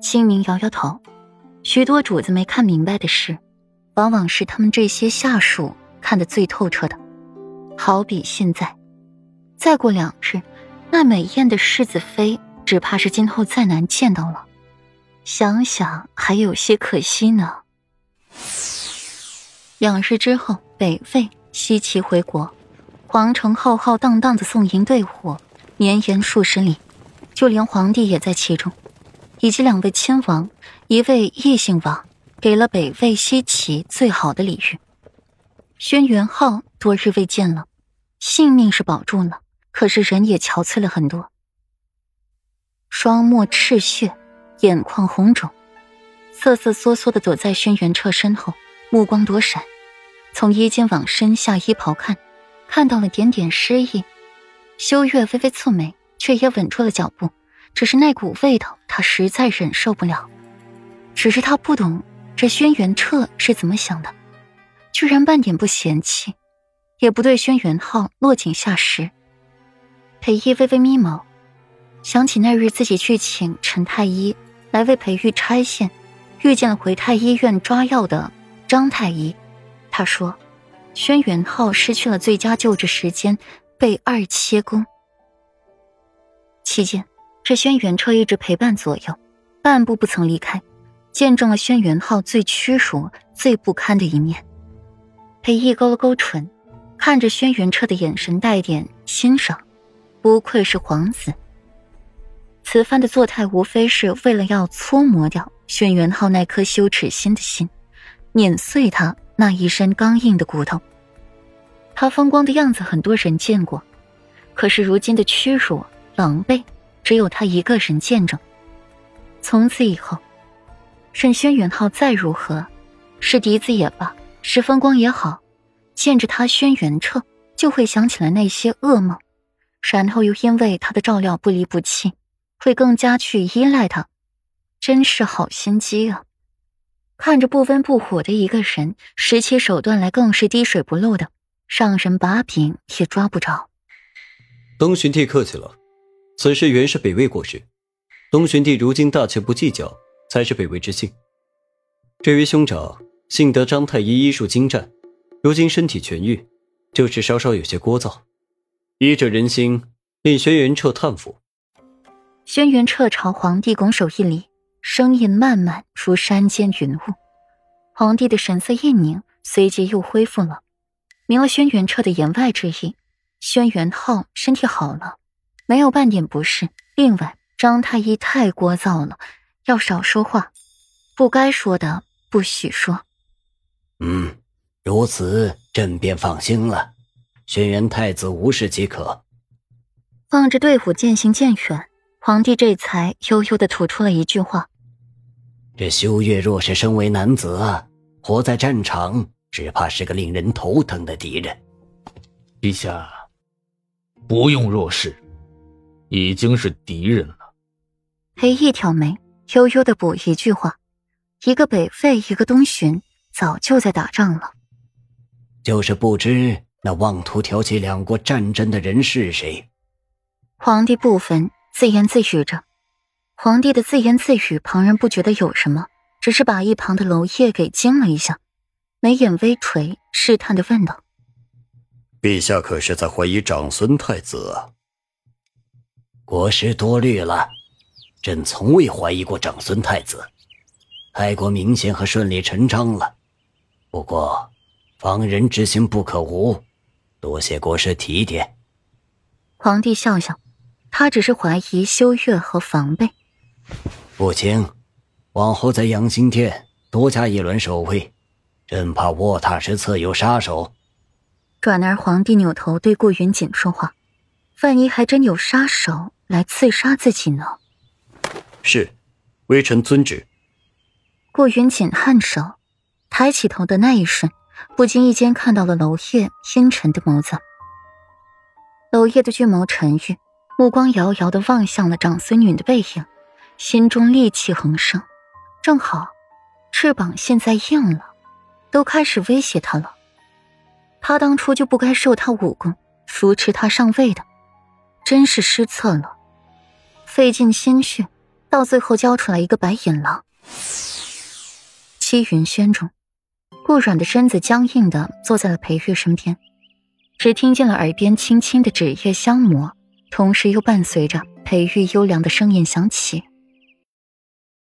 清明摇摇头，许多主子没看明白的事，往往是他们这些下属看得最透彻的。好比现在，再过两日，那美艳的世子妃，只怕是今后再难见到了。想想还有些可惜呢。两日之后，北魏西岐回国，皇城浩浩荡荡的送迎队伍绵延数十里，就连皇帝也在其中，以及两位亲王，一位异姓王，给了北魏西岐最好的礼遇。轩辕浩多日未见了，性命是保住了，可是人也憔悴了很多，双目赤血，眼眶红肿，瑟瑟缩缩的躲在轩辕彻身后。目光躲闪，从衣襟往身下衣袍看，看到了点点湿意。修月微微蹙眉，却也稳住了脚步。只是那股味道，他实在忍受不了。只是他不懂这轩辕彻是怎么想的，居然半点不嫌弃，也不对轩辕浩落井下石。裴义微微眯眸，想起那日自己去请陈太医来为裴玉拆线，遇见了回太医院抓药的。张太医，他说：“轩辕浩失去了最佳救治时间，被二切宫。期间，这轩辕彻一直陪伴左右，半步不曾离开，见证了轩辕浩最屈辱、最不堪的一面。”裴毅勾了勾唇，看着轩辕彻的眼神带点欣赏，不愧是皇子。此番的作态，无非是为了要搓磨掉轩辕浩那颗羞耻心的心。碾碎他那一身刚硬的骨头。他风光的样子，很多人见过，可是如今的屈辱、狼狈，只有他一个人见证。从此以后，任轩辕浩再如何，是嫡子也罢，是风光也好，见着他轩辕彻，就会想起来那些噩梦，然后又因为他的照料不离不弃，会更加去依赖他，真是好心机啊！看着不温不火的一个人，使起手段来更是滴水不漏的，让人把柄也抓不着。东巡帝客气了，此事原是北魏过失，东巡帝如今大权不计较，才是北魏之幸。至于兄长，幸得张太医医术精湛，如今身体痊愈，就是稍稍有些聒噪。医者仁心，令轩辕彻叹服。轩辕彻朝皇帝拱手一礼。声音慢慢如山间云雾，皇帝的神色一凝，随即又恢复了，明了轩辕彻的言外之意。轩辕浩身体好了，没有半点不适。另外，张太医太聒噪了，要少说话，不该说的不许说。嗯，如此朕便放心了，轩辕太子无事即可。望着队伍渐行渐远，皇帝这才悠悠的吐出了一句话。这修月若是身为男子，活在战场，只怕是个令人头疼的敌人。陛下，不用若是，已经是敌人了。裴毅挑眉，悠悠的补一句话：“一个北魏，一个东巡，早就在打仗了。”就是不知那妄图挑起两国战争的人是谁。皇帝不分，自言自语着。皇帝的自言自语，旁人不觉得有什么，只是把一旁的娄烨给惊了一下，眉眼微垂，试探的问道：“陛下可是在怀疑长孙太子啊？”国师多虑了，朕从未怀疑过长孙太子，太过明显和顺理成章了。不过，防人之心不可无，多谢国师提点。皇帝笑笑，他只是怀疑修月和防备。不行，往后在养心殿多加一轮守卫，朕怕卧榻之侧有杀手。转而，皇帝扭头对顾云锦说话：“万一还真有杀手来刺杀自己呢？”是，微臣遵旨。顾云锦颔首，抬起头的那一瞬，不经意间看到了娄烨阴沉的眸子。娄烨的俊眸沉郁，目光遥遥的望向了长孙女的背影。心中戾气横生，正好，翅膀现在硬了，都开始威胁他了。他当初就不该受他武功扶持他上位的，真是失策了，费尽心血到最后交出来一个白眼狼。七云轩中，顾软的身子僵硬的坐在了裴玉身边，只听见了耳边轻轻的纸叶相磨，同时又伴随着裴玉幽凉的声音响起。